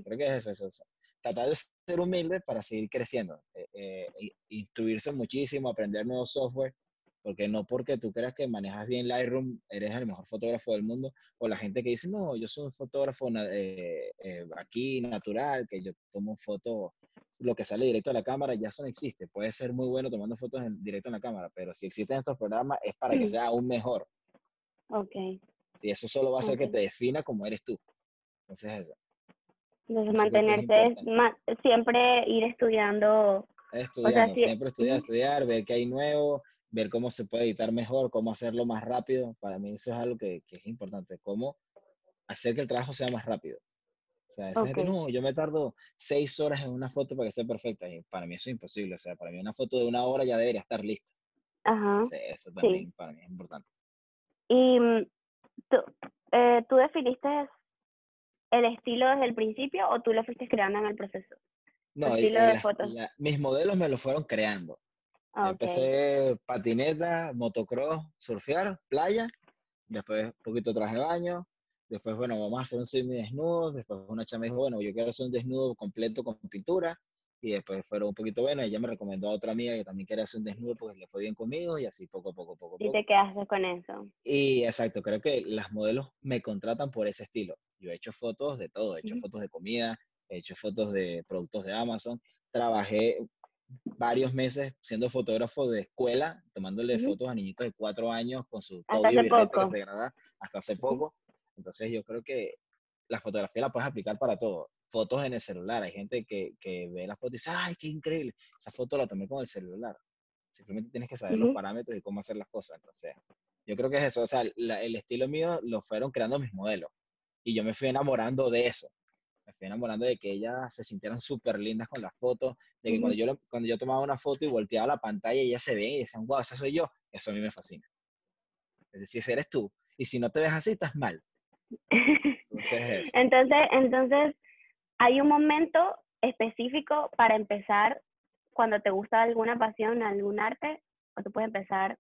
Creo que es eso, eso, eso. Tratar de ser humilde para seguir creciendo, eh, eh, instruirse muchísimo, aprender nuevos software, porque no porque tú creas que manejas bien Lightroom, eres el mejor fotógrafo del mundo, o la gente que dice, no, yo soy un fotógrafo eh, eh, aquí natural, que yo tomo fotos, lo que sale directo a la cámara, ya eso no existe. Puede ser muy bueno tomando fotos en, directo en la cámara, pero si existen estos programas es para que sea aún mejor. Ok. Y eso solo va a hacer que Ok. te defina como eres tú. Entonces, eso. Entonces, Eso mantenerse, es ma- siempre ir estudiando. Estudiando, sí, siempre estudiar, estudiar, ver qué hay nuevo, ver cómo se puede editar mejor, cómo hacerlo más rápido. Para mí eso es algo que, que es importante, cómo hacer que el trabajo sea más rápido. O sea, esa gente, Ok. no, yo me tardo seis horas en una foto para que sea perfecta. Y para mí eso es imposible. O sea, para mí una foto de una hora ya debería estar lista. Ajá. Eso también para mí es importante. Y mm, tú, eh, tú definiste el estilo desde el principio o tú lo fuiste creando en el proceso. No, el- estilo el- de las- fotos. la- mis modelos me los fueron creando. Yo Ok. Empecé patineta, motocross, surfear, playa, después un poquito traje de baño, después, bueno, vamos a hacer un swim desnudo, después una chama dijo, bueno, yo quiero hacer un desnudo completo con pintura, y después fueron un poquito bueno, ella me recomendó a otra amiga que también quería hacer un desnudo porque le fue bien conmigo, y así poco a poco, poco a Y poco. te quedaste con eso. Y exacto, creo que las modelos me contratan por ese estilo. Yo he hecho fotos de todo, he hecho Ujú. fotos de comida, he hecho fotos de productos de Amazon, trabajé varios meses siendo fotógrafo de escuela, tomándole Ujú. fotos a niñitos de cuatro años con su Hasta hace poco. se graba hasta hace poco. Entonces yo creo que la fotografía la puedes aplicar para todo. Fotos en el celular, hay gente que, que ve la foto y dice, ay, qué increíble, esa foto la tomé con el celular. Simplemente tienes que saber los Ujú. parámetros y cómo hacer las cosas. Entonces, yo creo que es eso. O sea, la- el estilo mío lo fueron creando mis modelos. Y yo me fui enamorando de eso. Me fui enamorando de que ellas se sintieran súper lindas con las fotos. De que cuando Ujú. yo, lo- cuando yo tomaba una foto y volteaba la pantalla, ellas se ven y decían, wow, esa soy yo. Eso a mí me fascina. Es decir, si eres tú. Y si no te ves así, estás mal. Entonces, eso. entonces, entonces, hay un momento específico para empezar cuando te gusta alguna pasión, algún arte, o tú puedes empezar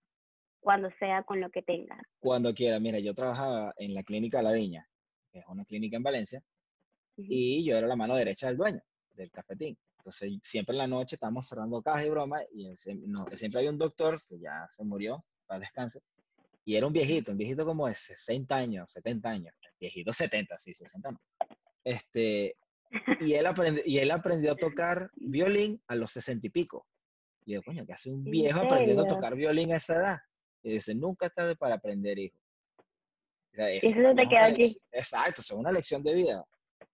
cuando sea con lo que tengas. Cuando quiera. Mira, yo trabajaba en la clínica La Viña, que es una clínica en Valencia, y yo era la mano derecha del dueño del cafetín. Entonces, siempre en la noche estábamos cerrando cajas y broma, y él siem- no, siempre había un doctor que ya se murió, para descanse, y era un viejito, un viejito como de 60 años, 70 años, viejito 70, sí, 60 no. Este, y él, aprendió, y él aprendió a tocar violín a los 60 y pico. Y yo, coño, que hace un ¿En viejo aprendiendo a tocar violín a esa edad? Y dice, nunca es tarde para aprender, hijo. O sea, Y eso mí te una aquí. Exacto, eso es una lección de vida.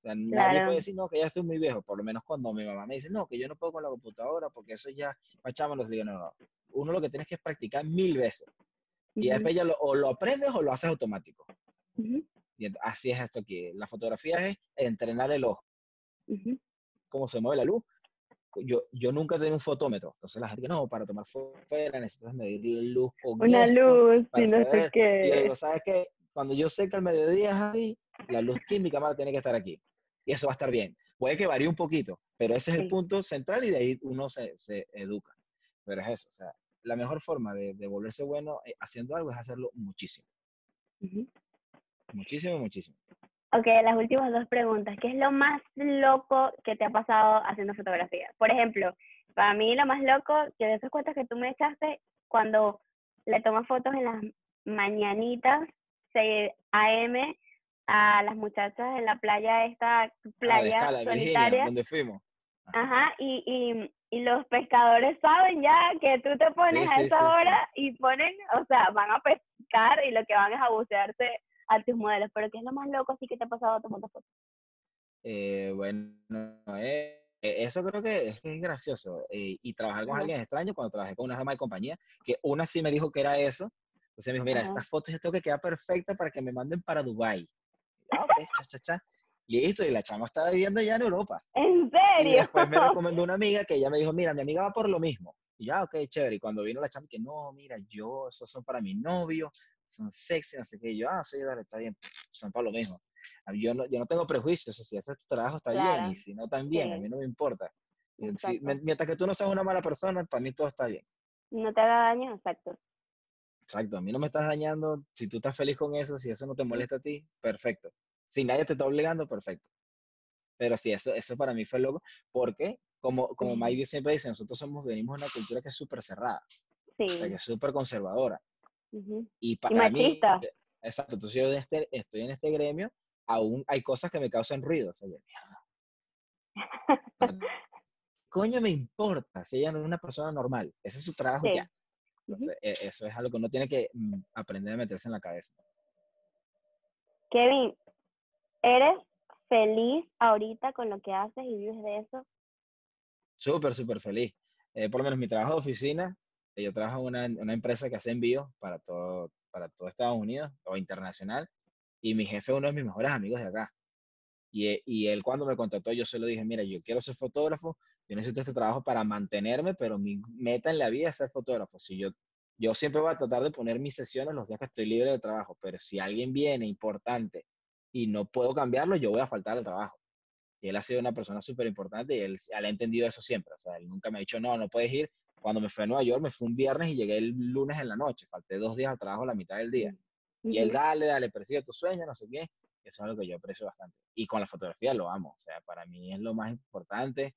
sea, nadie Claro. puede decir, no, que ya estoy muy viejo. Por lo menos cuando mi mamá me dice, no, que yo no puedo con la computadora porque eso ya, pachama, les digo, no, no. Uno lo que tienes que es practicar mil veces. Y Ujú, después ya lo, o lo aprendes o lo haces automático. ujú, Y ent- así es esto aquí. La fotografía es entrenar el ojo, ujú. cómo se mueve la luz. Yo, yo nunca tenido un fotómetro. Entonces la gente que no, para tomar fotos fuera necesitas medir luz con Una luz y no sé saber. Y yo qué. digo, ¿sabes qué? Cuando yo sé que al mediodía es así, la luz química más tiene que estar aquí. Y eso va a estar bien. Puede que varíe un poquito, pero ese es el Sí. punto central y de ahí uno se, se educa. Pero es eso, o sea, la mejor forma de, de volverse bueno eh, haciendo algo es hacerlo muchísimo. Muchísimo, muchísimo. Ok, las últimas dos preguntas. ¿Qué es lo más loco que te ha pasado haciendo fotografía? Por ejemplo, para mí lo más loco, que de esas cuentas que tú me echaste, cuando le tomas fotos en las mañanitas, 6 a.m., a las muchachas en la playa, esta Ah, playa escala, de Virginia, solitaria. donde fuimos. Ajá, y, y, y los pescadores saben ya que tú te pones a esa sí, sí. hora y ponen, o sea, van a pescar y lo que van es a bucearse a tus modelos. Pero ¿qué es lo más loco así que te ha pasado tomando fotos? Eh, bueno, eh, eh, eso creo que es, que es gracioso. eh, y trabajar con alguien extraño cuando trabajé con una dama de compañía, que una sí me dijo que era eso. Entonces me dijo, mira, Ajá. estas fotos yo tengo que quedar perfecta para que me manden para Dubái. Ah, ok, cha, cha, cha. Listo, y la chama estaba viviendo ya en Europa. ¿En Y serio? después me recomendó una amiga que ella me dijo, mira, mi amiga va por lo mismo. Y ya, ok, chévere. Y cuando vino la chama, que no, mira, yo, esos son para mi novio, son sexy, no sé qué. Y yo, ah, sí, dale, está bien, son para lo mismo. Yo no, yo no tengo prejuicios, o sea, si haces tu trabajo está bien, y si no, también, a mí no me importa. Y si- mientras que tú no seas una mala persona, para mí todo está bien. No te haga daño, exacto. Exacto, a mí no me estás dañando, si tú estás feliz con eso, si eso no te molesta a ti, perfecto. Si nadie te está obligando, perfecto. Pero sí, eso, eso para mí fue loco, porque como, como Ujú. Maidi siempre dice, nosotros somos, venimos de una cultura que es súper cerrada, o sea, que Sí. es súper conservadora. ujú. Y para mí, machista. exacto, entonces yo de este- estoy en este gremio, aún hay cosas que me causan ruido. O sea, yo, "Mierda, coño me importa si ella no es una persona normal? Ese es su trabajo Sí. ya. E- eso es algo que uno tiene que mm, aprender a meterse en la cabeza. Kevin, ¿eres feliz ahorita con lo que haces y vives de eso? Súper, súper feliz. Eh, por lo menos mi trabajo de oficina, eh, yo trabajo en una, una empresa que hace envíos para todo, para todo Estados Unidos o internacional, y mi jefe es uno de mis mejores amigos de acá. Y, e- y él cuando me contrató, yo se lo dije, mira, yo quiero ser fotógrafo, yo necesito este trabajo para mantenerme, pero mi meta en la vida es ser fotógrafo. Si yo, yo siempre voy a tratar de poner mis sesiones los días que estoy libre de trabajo, pero si alguien viene importante y no puedo cambiarlo, yo voy a faltar al trabajo. Y él ha sido una persona súper importante y él, él ha entendido eso siempre. O sea, él nunca me ha dicho, no, no puedes ir. Cuando me fui a Nueva York, me fui un viernes y llegué el lunes en la noche. Falté dos días al trabajo la mitad del día. Y él, dale, dale, persigue tu sueño, no sé qué. Eso es algo que yo aprecio bastante. Y con la fotografía lo amo. O sea, para mí es lo más importante.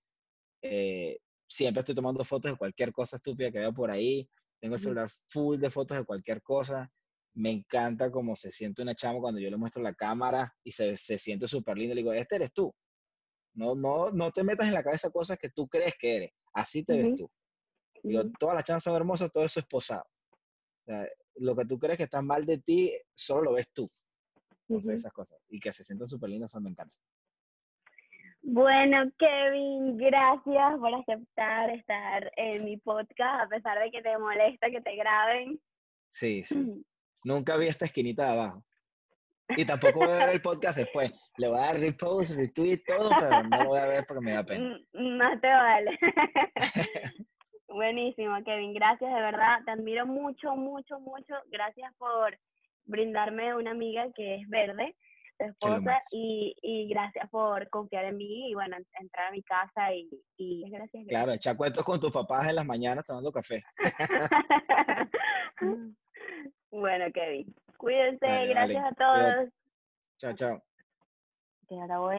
Eh, siempre estoy tomando fotos de cualquier cosa estúpida que veo por ahí. Tengo el celular full de fotos de cualquier cosa. Me encanta cómo se siente una chama cuando yo le muestro la cámara y se, se siente súper lindo. Le digo, este eres tú. No, no, no te metas en la cabeza cosas que tú crees que eres. Así te ves Ujú. tú. Digo, todas las chamas son hermosas, todo eso es posado. O sea, lo que tú crees que está mal de ti, solo lo ves tú. Entonces, Ujú. esas cosas. Y que se sientan súper lindas, eso me encanta. Bueno, Kevin, gracias por aceptar estar en mi podcast, a pesar de que te molesta que te graben. Sí, sí. Nunca vi esta esquinita de abajo. Y tampoco voy a ver el podcast después. Le voy a dar repost, retweet, todo, pero no lo voy a ver porque me da pena. Más te vale. Buenísimo, Kevin. Gracias, de verdad. Te admiro mucho, mucho, mucho. Gracias por brindarme una amiga que es verde, tu esposa, y, y gracias por confiar en mí y, bueno, entrar a mi casa y, y gracias. Claro, echar cuentos con tus papás en las mañanas tomando café. bueno, Kevin. Cuídense. Gracias vale. a todos. Cuídate. Chao, chao.